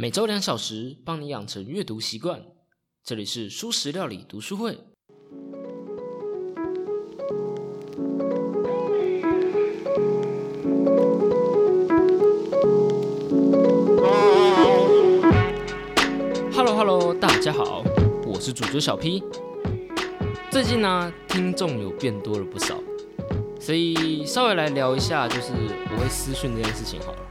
每周两小时，帮你养成阅读习惯。这里是蔬食料理读书会。Hello Hello，大家好，我是主角小 P。最近呢，听众有变多了不少，所以稍微来聊一下，就是我会私讯这件事情好了。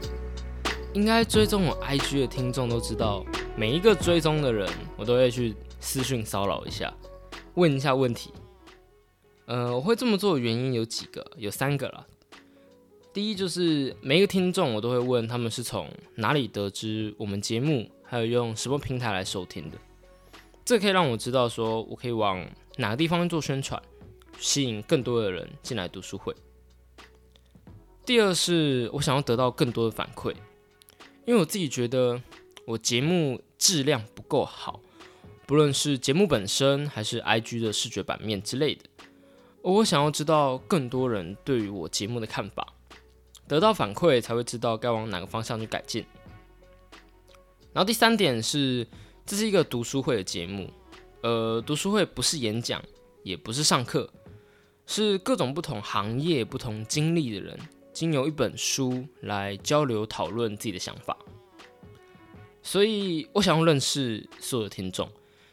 应该追踪我 IG 的听众都知道，每一个追踪的人，我都会去私讯骚扰一下，问一下问题。呃，我会这么做的原因有几个，有三个啦。第一就是每一个听众，我都会问他们是从哪里得知我们节目，还有用什么平台来收听的。这可以让我知道，说我可以往哪个地方做宣传，吸引更多的人进来读书会。第二是我想要得到更多的反馈。因为我自己觉得我节目质量不够好，不论是节目本身还是 IG 的视觉版面之类的，我想要知道更多人对于我节目的看法，得到反馈才会知道该往哪个方向去改进。然后第三点是，这是一个读书会的节目，呃，读书会不是演讲，也不是上课，是各种不同行业、不同经历的人。经由一本书来交流讨论自己的想法，所以我想要认识所有的听众，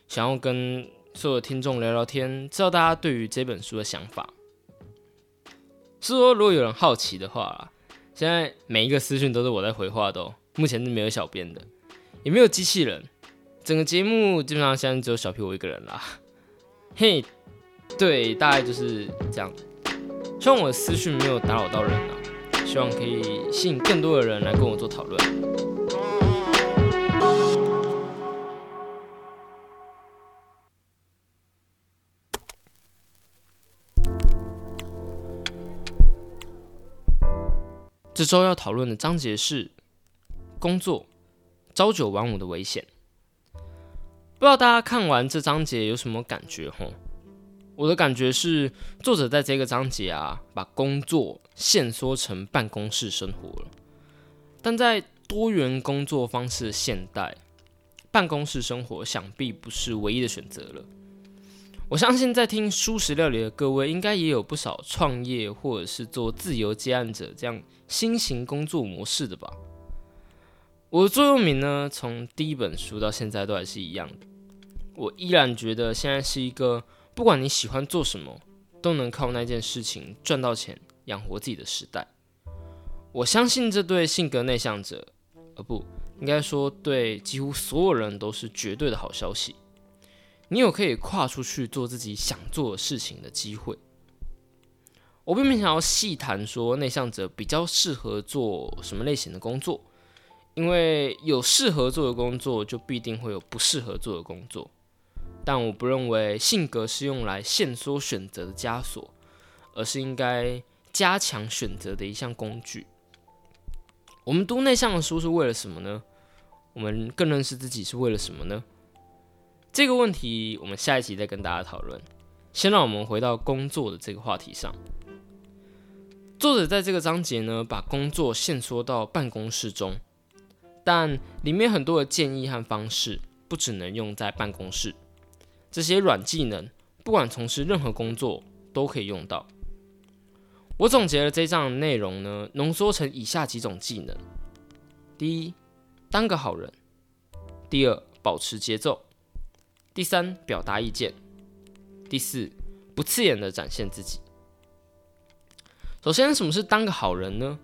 想要跟所有的听众聊聊天，知道大家对于这本书的想法。是说，如果有人好奇的话，现在每一个私讯都是我在回话的哦，目前是没有小编的，也没有机器人，整个节目基本上现在只有小 P 我一个人啦。嘿，对，大概就是这样。希望我的私讯没有打扰到人啊。希望可以吸引更多的人来跟我做讨论。这周要讨论的章节是工作朝九晚五的危险。不知道大家看完这章节有什么感觉？吼？我的感觉是，作者在这个章节啊，把工作限缩成办公室生活了。但在多元工作方式的现代，办公室生活想必不是唯一的选择了。我相信在听舒食料理的各位，应该也有不少创业或者是做自由接案者这样新型工作模式的吧。我的座右铭呢，从第一本书到现在都还是一样的。我依然觉得现在是一个。不管你喜欢做什么，都能靠那件事情赚到钱养活自己的时代。我相信这对性格内向者，呃，不应该说对几乎所有人都是绝对的好消息。你有可以跨出去做自己想做的事情的机会。我并没想要细谈说内向者比较适合做什么类型的工作，因为有适合做的工作，就必定会有不适合做的工作。但我不认为性格是用来限缩选择的枷锁，而是应该加强选择的一项工具。我们读内向的书是为了什么呢？我们更认识自己是为了什么呢？这个问题我们下一集再跟大家讨论。先让我们回到工作的这个话题上。作者在这个章节呢，把工作限缩到办公室中，但里面很多的建议和方式不只能用在办公室。这些软技能，不管从事任何工作都可以用到。我总结了这章的内容呢，浓缩成以下几种技能：第一，当个好人；第二，保持节奏；第三，表达意见；第四，不刺眼的展现自己。首先，什么是当个好人呢？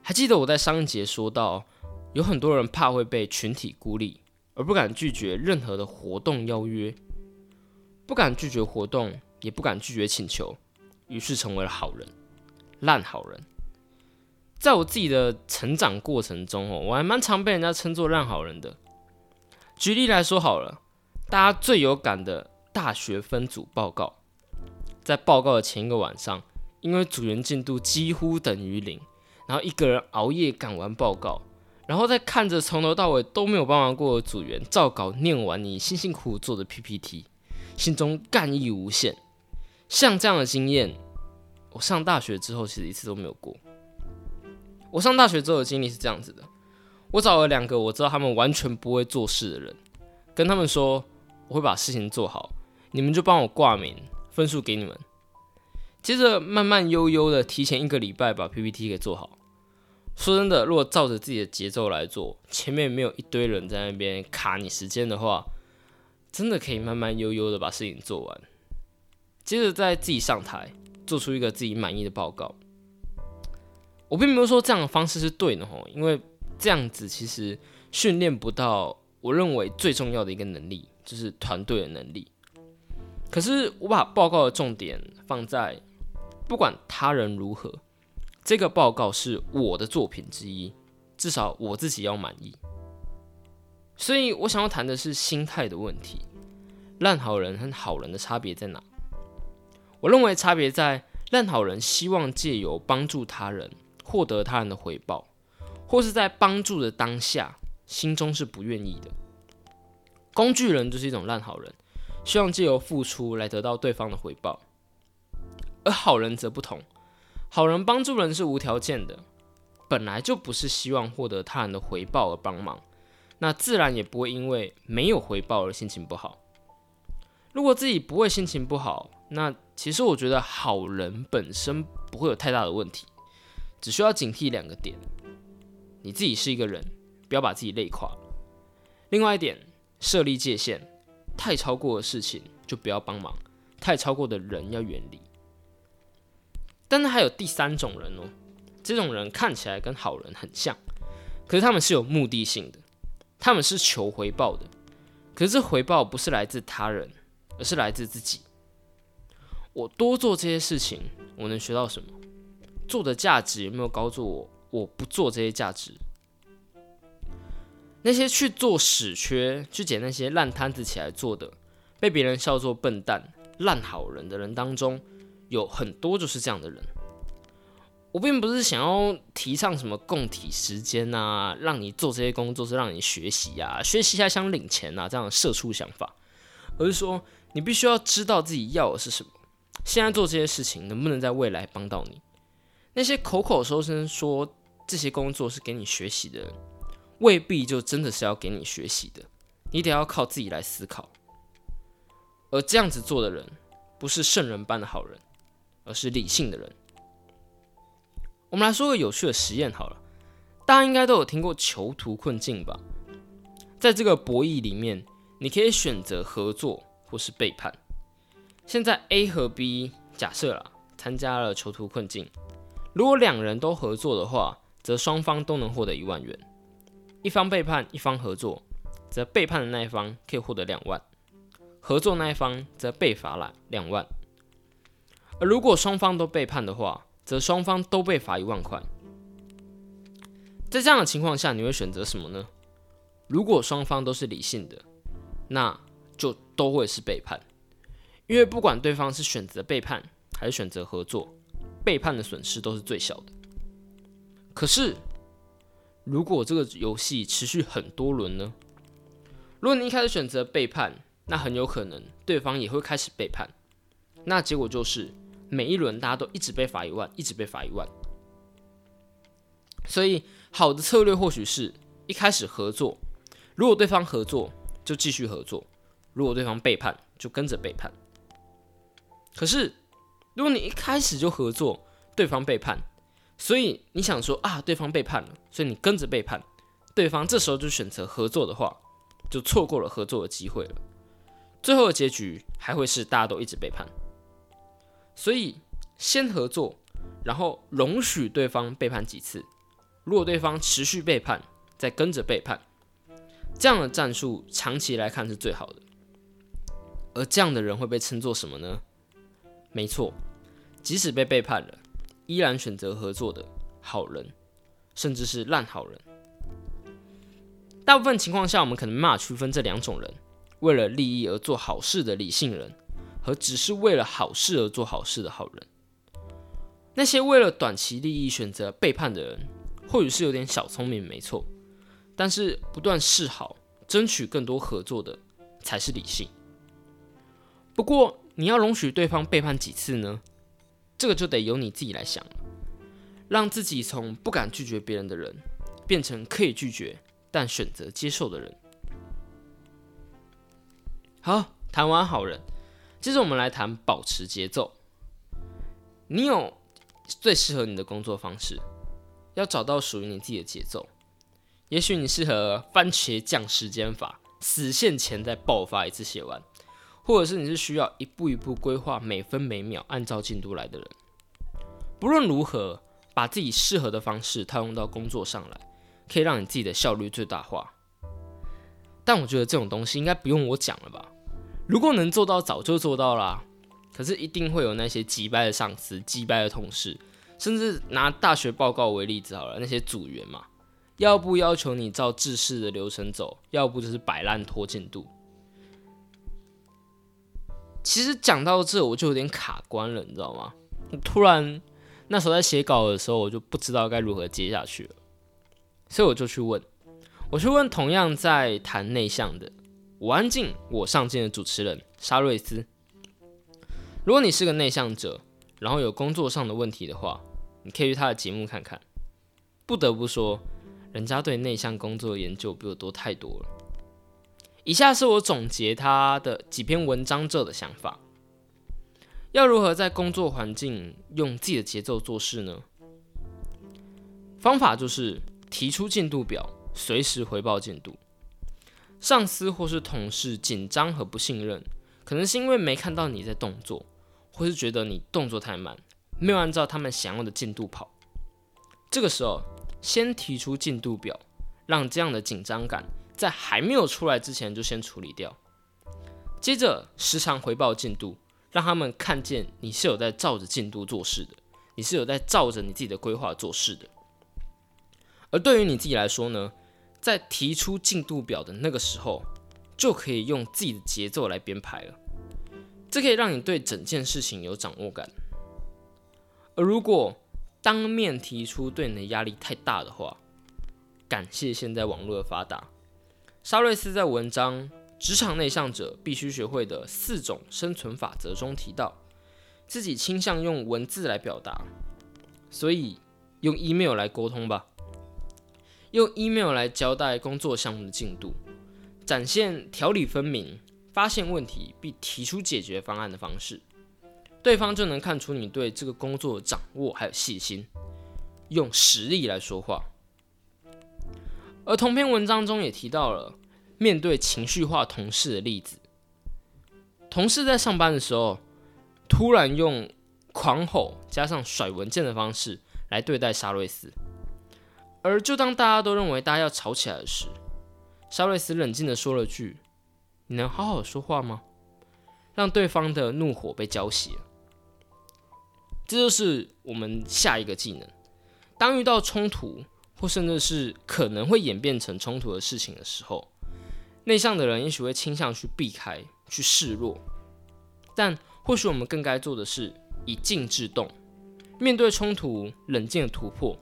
还记得我在上一节说到，有很多人怕会被群体孤立，而不敢拒绝任何的活动邀约。不敢拒绝活动，也不敢拒绝请求，于是成为了好人，烂好人。在我自己的成长过程中哦，我还蛮常被人家称作烂好人的。举例来说好了，大家最有感的大学分组报告，在报告的前一个晚上，因为组员进度几乎等于零，然后一个人熬夜赶完报告，然后再看着从头到尾都没有帮忙过的组员照稿念完你辛辛苦苦做的 PPT。心中干意无限，像这样的经验，我上大学之后其实一次都没有过。我上大学之后的经历是这样子的：我找了两个我知道他们完全不会做事的人，跟他们说我会把事情做好，你们就帮我挂名，分数给你们。接着慢慢悠悠的提前一个礼拜把 PPT 给做好。说真的，如果照着自己的节奏来做，前面没有一堆人在那边卡你时间的话，真的可以慢慢悠悠的把事情做完。接着再自己上台，做出一个自己满意的报告。我并没有说这样的方式是对的吼，因为这样子其实训练不到我认为最重要的一个能力，就是团队的能力。可是我把报告的重点放在。不管他人如何，这个报告是我的作品之一，至少我自己要满意。所以我想要谈的是心态的问题。烂好人和好人的差别在哪？我认为差别在烂好人希望借由帮助他人获得他人的回报，或是在帮助的当下心中是不愿意的。工具人就是一种烂好人，希望借由付出来得到对方的回报。而好人则不同，好人帮助人是无条件的，本来就不是希望获得他人的回报而帮忙，那自然也不会因为没有回报而心情不好。如果自己不会心情不好，那其实我觉得好人本身不会有太大的问题，只需要警惕两个点：你自己是一个人，不要把自己累垮；另外一点，设立界限，太超过的事情就不要帮忙，太超过的人要远离。但是还有第三种人哦，这种人看起来跟好人很像，可是他们是有目的性的，他们是求回报的，可是这回报不是来自他人，而是来自自己。我多做这些事情，我能学到什么？做的价值有没有高过我？我不做这些价值，那些去做屎缺、去捡那些烂摊子起来做的，被别人笑作笨蛋、烂好人的人当中。有很多就是这样的人，我并不是想要提倡什么供体时间啊，让你做这些工作是让你学习啊，学习还想领钱啊这样的社畜想法，而是说你必须要知道自己要的是什么，现在做这些事情能不能在未来帮到你？那些口口声声说这些工作是给你学习的人，未必就真的是要给你学习的，你得要靠自己来思考，而这样子做的人，不是圣人般的好人。而是理性的人。我们来说个有趣的实验好了，大家应该都有听过囚徒困境吧？在这个博弈里面，你可以选择合作或是背叛。现在 A 和 B 假设了参加了囚徒困境，如果两人都合作的话，则双方都能获得一万元；一方背叛，一方合作，则背叛的那一方可以获得两万，合作那一方则被罚了两万。而如果双方都背叛的话，则双方都被罚一万块。在这样的情况下，你会选择什么呢？如果双方都是理性的，那就都会是背叛，因为不管对方是选择背叛还是选择合作，背叛的损失都是最小的。可是，如果这个游戏持续很多轮呢？如果你一开始选择背叛，那很有可能对方也会开始背叛，那结果就是。每一轮大家都一直被罚一万，一直被罚一万。所以好的策略或许是一开始合作，如果对方合作就继续合作，如果对方背叛就跟着背叛。可是如果你一开始就合作，对方背叛，所以你想说啊，对方背叛了，所以你跟着背叛，对方这时候就选择合作的话，就错过了合作的机会了。最后的结局还会是大家都一直背叛。所以，先合作，然后容许对方背叛几次。如果对方持续背叛，再跟着背叛，这样的战术长期来看是最好的。而这样的人会被称作什么呢？没错，即使被背叛了，依然选择合作的好人，甚至是烂好人。大部分情况下，我们可能没法区分这两种人：为了利益而做好事的理性人。和只是为了好事而做好事的好人，那些为了短期利益选择背叛的人，或许是有点小聪明，没错。但是不断示好，争取更多合作的，才是理性。不过，你要容许对方背叛几次呢？这个就得由你自己来想了。让自己从不敢拒绝别人的人，变成可以拒绝但选择接受的人。好，谈完好人，接着我们来谈保持节奏。你有最适合你的工作方式，要找到属于你自己的节奏。也许你适合番茄酱时间法，死线前再爆发一次写完，或者是你是需要一步一步规划，每分每秒按照进度来的人。不论如何，把自己适合的方式套用到工作上来，可以让你自己的效率最大化。但我觉得这种东西应该不用我讲了吧？如果能做到，早就做到啦。可是一定会有那些击败的上司、击败的同事，甚至拿大学报告为例子好了，那些组员嘛，要不要求你照制式的流程走，要不就是摆烂拖进度。其实讲到这，我就有点卡关了，你知道吗？突然那时候在写稿的时候，我就不知道该如何接下去了，所以我就去问，我去问同样在谈内向的我安静我上进的主持人沙瑞斯。如果你是个内向者，然后有工作上的问题的话，你可以去他的节目看看。不得不说，人家对内向工作的研究比我多太多了。以下是我总结他的几篇文章这的想法：要如何在工作环境用自己的节奏做事呢？方法就是提出进度表，随时回报进度。上司或是同事紧张和不信任。可能是因为没看到你在动作，或是觉得你动作太慢，没有按照他们想要的进度跑。这个时候，先提出进度表，让这样的紧张感在还没有出来之前就先处理掉。接着，时常回报进度，让他们看见你是有在照着进度做事的，你是有在照着你自己的规划做事的。而对于你自己来说呢，在提出进度表的那个时候，就可以用自己的节奏来编排了。这可以让你对整件事情有掌握感，而如果当面提出对你的压力太大的话，感谢现在网络的发达。沙瑞斯在文章《职场内向者必须学会的四种生存法则》中提到，自己倾向用文字来表达，所以用 email 来沟通吧，用 email 来交代工作项目的进度，展现条理分明。发现问题并提出解决方案的方式，对方就能看出你对这个工作的掌握还有细心，用实力来说话。而同篇文章中也提到了面对情绪化同事的例子，同事在上班的时候突然用狂吼加上甩文件的方式来对待沙瑞斯，而就当大家都认为大家要吵起来时，沙瑞斯冷静的说了句。你能好好说话吗？让对方的怒火被浇熄了。这就是我们下一个技能。当遇到冲突，或甚至是可能会演变成冲突的事情的时候，内向的人也许会倾向去避开、去示弱。但或许我们更该做的是以静制动，面对冲突，冷静的突破，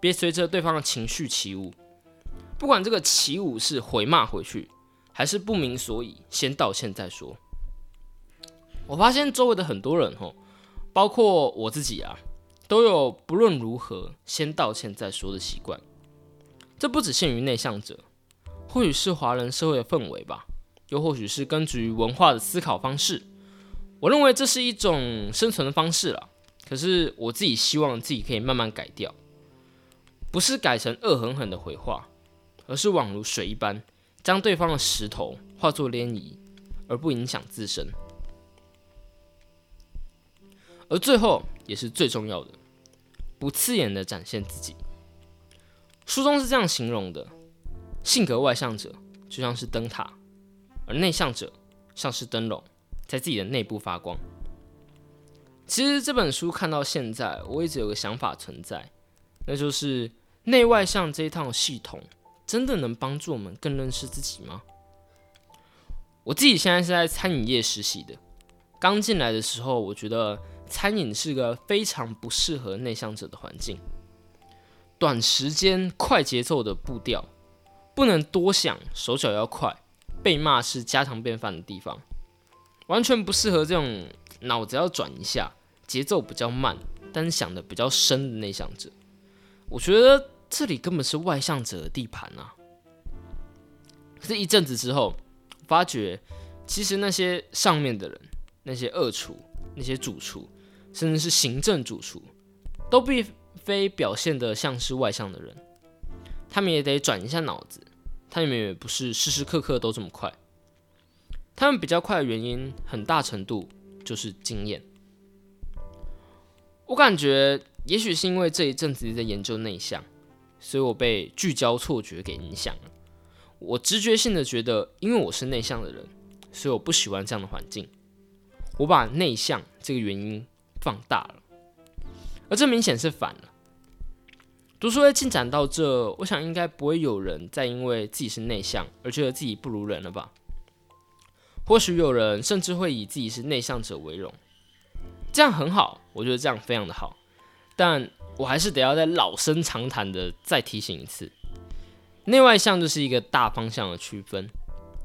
别随着对方的情绪起舞。不管这个起舞是回骂回去。还是不明所以，先道歉再说。我发现周围的很多人吼，包括我自己啊，都有不论如何先道歉再说的习惯。这不只限于内向者，或许是华人社会的氛围吧，又或许是根植于文化的思考方式。我认为这是一种生存的方式了。可是我自己希望自己可以慢慢改掉，不是改成恶狠狠的回话，而是宛如水一般。将对方的石头化作涟漪，而不影响自身。而最后也是最重要的，不刺眼的展现自己。书中是这样形容的：性格外向者就像是灯塔，而内向者像是灯笼，在自己的内部发光。其实这本书看到现在，我一直有个想法存在，那就是内外向这一套系统。真的能帮助我们更认识自己吗？我自己现在是在餐饮业实习的，刚进来的时候，我觉得餐饮是个非常不适合内向者的环境，短时间、快节奏的步调，不能多想，手脚要快，被骂是家常便饭的地方，完全不适合这种脑子要转一下、节奏比较慢，但是想的比较深的内向者。我觉得。这里根本是外向者的地盘啊。可是，一阵子之后，发觉其实那些上面的人，那些二厨、那些主厨，甚至是行政主厨，都并非表现的像是外向的人。他们也得转一下脑子，他们也不是时时刻刻都这么快。他们比较快的原因，很大程度就是经验。我感觉，也许是因为这一阵子在研究内向，所以我被聚焦错觉给影响了。我直觉性的觉得，因为我是内向的人，所以我不喜欢这样的环境。我把内向这个原因放大了，而这明显是反了。读书会进展到这，我想应该不会有人再因为自己是内向而觉得自己不如人了吧？或许有人甚至会以自己是内向者为荣，这样很好，我觉得这样非常的好。但我还是得要再老生常谈的再提醒一次。内外向就是一个大方向的区分，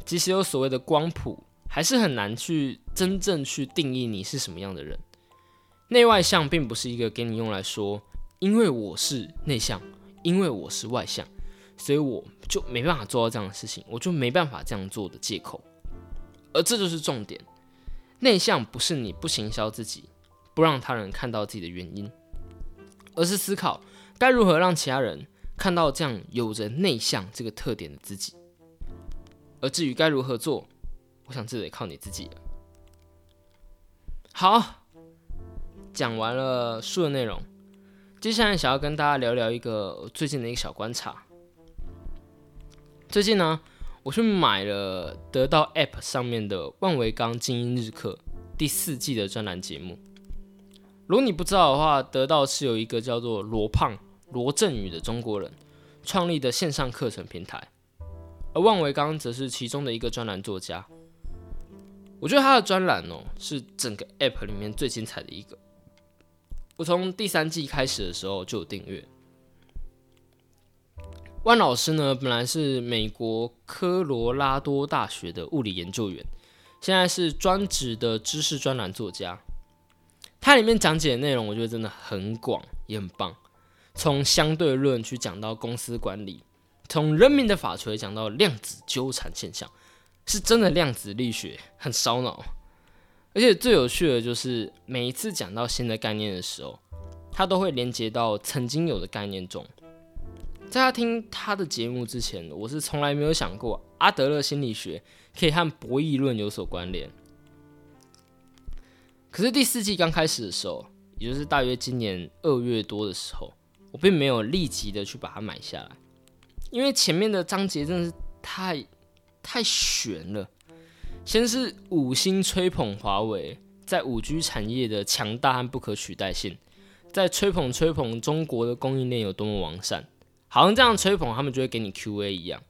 即使有所谓的光谱，还是很难去真正去定义你是什么样的人。内外向并不是一个给你用来说，因为我是内向，因为我是外向，所以我就没办法做到这样的事情，我就没办法这样做的借口。而这就是重点，内向不是你不行销自己，不让他人看到自己的原因，而是思考该如何让其他人。看到这样有着内向这个特点的自己，而至于该如何做，我想这得靠你自己了。好，讲完了书的内容，接下来想要跟大家聊聊一个最近的一个小观察。最近呢，我去买了得到 App 上面的《万维钢精英日课》第四季的专栏节目。如果你不知道的话，得到是有一个叫做罗胖。罗振宇的中国人创立的线上课程平台，而万维刚则是其中的一个专栏作家。我觉得他的专栏哦，是整个 App 里面最精彩的一个。我从第三季开始的时候就有订阅。万老师呢，本来是美国科罗拉多大学的物理研究员，现在是专职的知识专栏作家。它里面讲解的内容，我觉得真的很广，也很棒。从相对论去讲到公司管理，从人民的法锤讲到量子纠缠现象，是真的量子力学很烧脑。而且最有趣的就是，每一次讲到新的概念的时候，他都会连接到曾经有的概念中。在他听他的节目之前，我是从来没有想过阿德勒心理学可以和博弈论有所关联。可是第四季刚开始的时候，也就是大约今年二月多的时候。我并没有立即的去把它买下来，因为前面的章节真的是太太悬了。先是五星吹捧华为在五 G 产业的强大和不可取代性，在吹捧吹捧中国的供应链有多么完善，好像这样吹捧他们就会给你 QA 一样。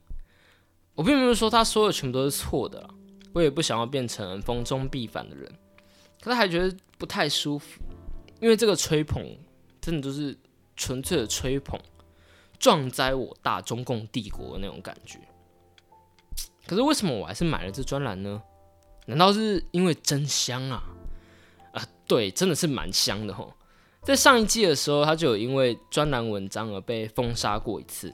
我并没有说他说的全部都是错的，我也不想要变成逢中必反的人，可是还觉得不太舒服，因为这个吹捧真的就是。纯粹的吹捧，壮哉我大中共帝国的那种感觉。可是为什么我还是买了这专栏呢？难道是因为真香啊？啊，对，真的是蛮香的吼。在上一季的时候，他就有因为专栏文章而被封杀过一次。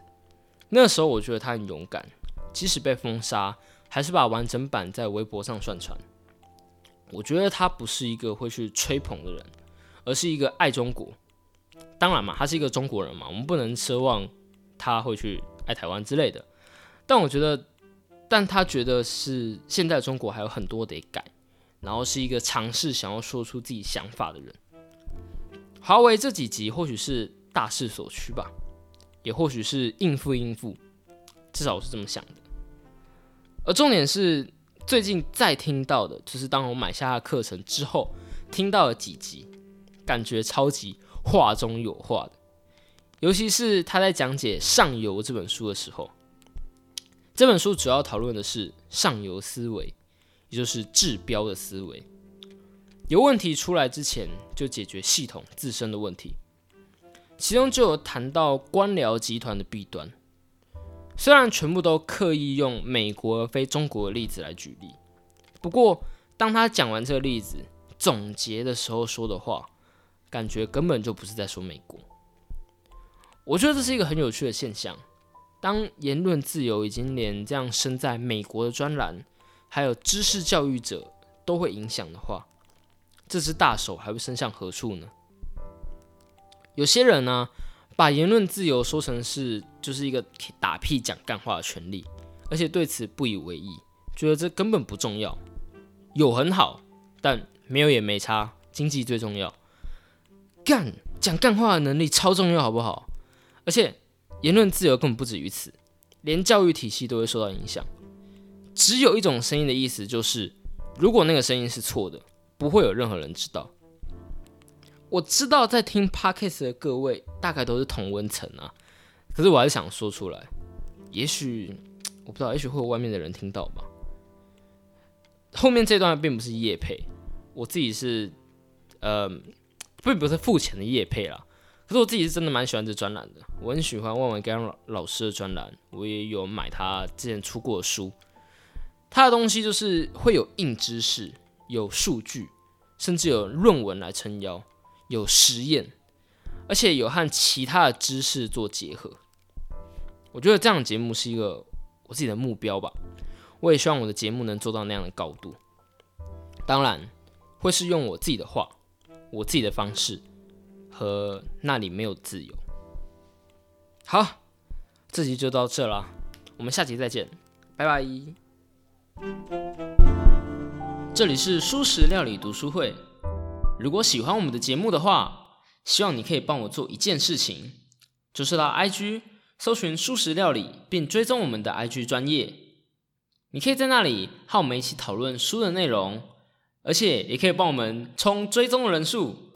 那时候我觉得他很勇敢，即使被封杀，还是把完整版在微博上上传。我觉得他不是一个会去吹捧的人，而是一个爱中国。当然嘛，他是一个中国人嘛，我们不能奢望他会去爱台湾之类的。但我觉得，但他觉得是现在中国还有很多得改，然后是一个尝试想要说出自己想法的人。华为这几集或许是大势所趋吧，也或许是应付应付，至少我是这么想的。而重点是，最近再听到的，就是当我买下他课程之后，听到了几集，感觉超级。话中有话的，尤其是他在讲解《上游》这本书的时候，这本书主要讨论的是上游思维，也就是治标的思维。有问题出来之前，就解决系统自身的问题。其中就有谈到官僚集团的弊端，虽然全部都刻意用美国而非中国的例子来举例，不过当他讲完这个例子总结的时候说的话。感觉根本就不是在说美国。我觉得这是一个很有趣的现象。当言论自由已经连这样身在美国的专栏，还有知识教育者都会影响的话，这只大手还会伸向何处呢？有些人呢，把言论自由说成是就是一个打屁讲干话的权利，而且对此不以为意，觉得这根本不重要。有很好，但没有也没差，经济最重要。干讲干话的能力超重要，好不好？而且。言论自由根本不止于此，连教育体系都会受到影响。只有一种声音的意思就是，如果那个声音是错的，不会有任何人知道。我知道在听 podcast 的各位大概都是同温层啊，可是我还是想说出来。也许我不知道，也许会有外面的人听到吧。后面这段并不是叶配，我自己是呃，并不是付钱的叶配啦。可是我自己是真的蛮喜欢这专栏的，我很喜欢万万刚老老师的专栏，我也有买他之前出过的书。他的东西就是会有硬知识、有数据，甚至有论文来撑腰，有实验，而且有和其他的知识做结合。我觉得这样的节目是一个我自己的目标吧，我也希望我的节目能做到那样的高度。当然，会是用我自己的话，我自己的方式。和那里没有自由。好，这集就到这了，我们下集再见，拜拜。这里是舒食料理读书会，如果喜欢我们的节目的话，希望你可以帮我做一件事情，就是到 IG 搜寻素食料理，并追踪我们的 IG 专业。你可以在那里和我们一起讨论书的内容，而且也可以帮我们冲追踪的人数。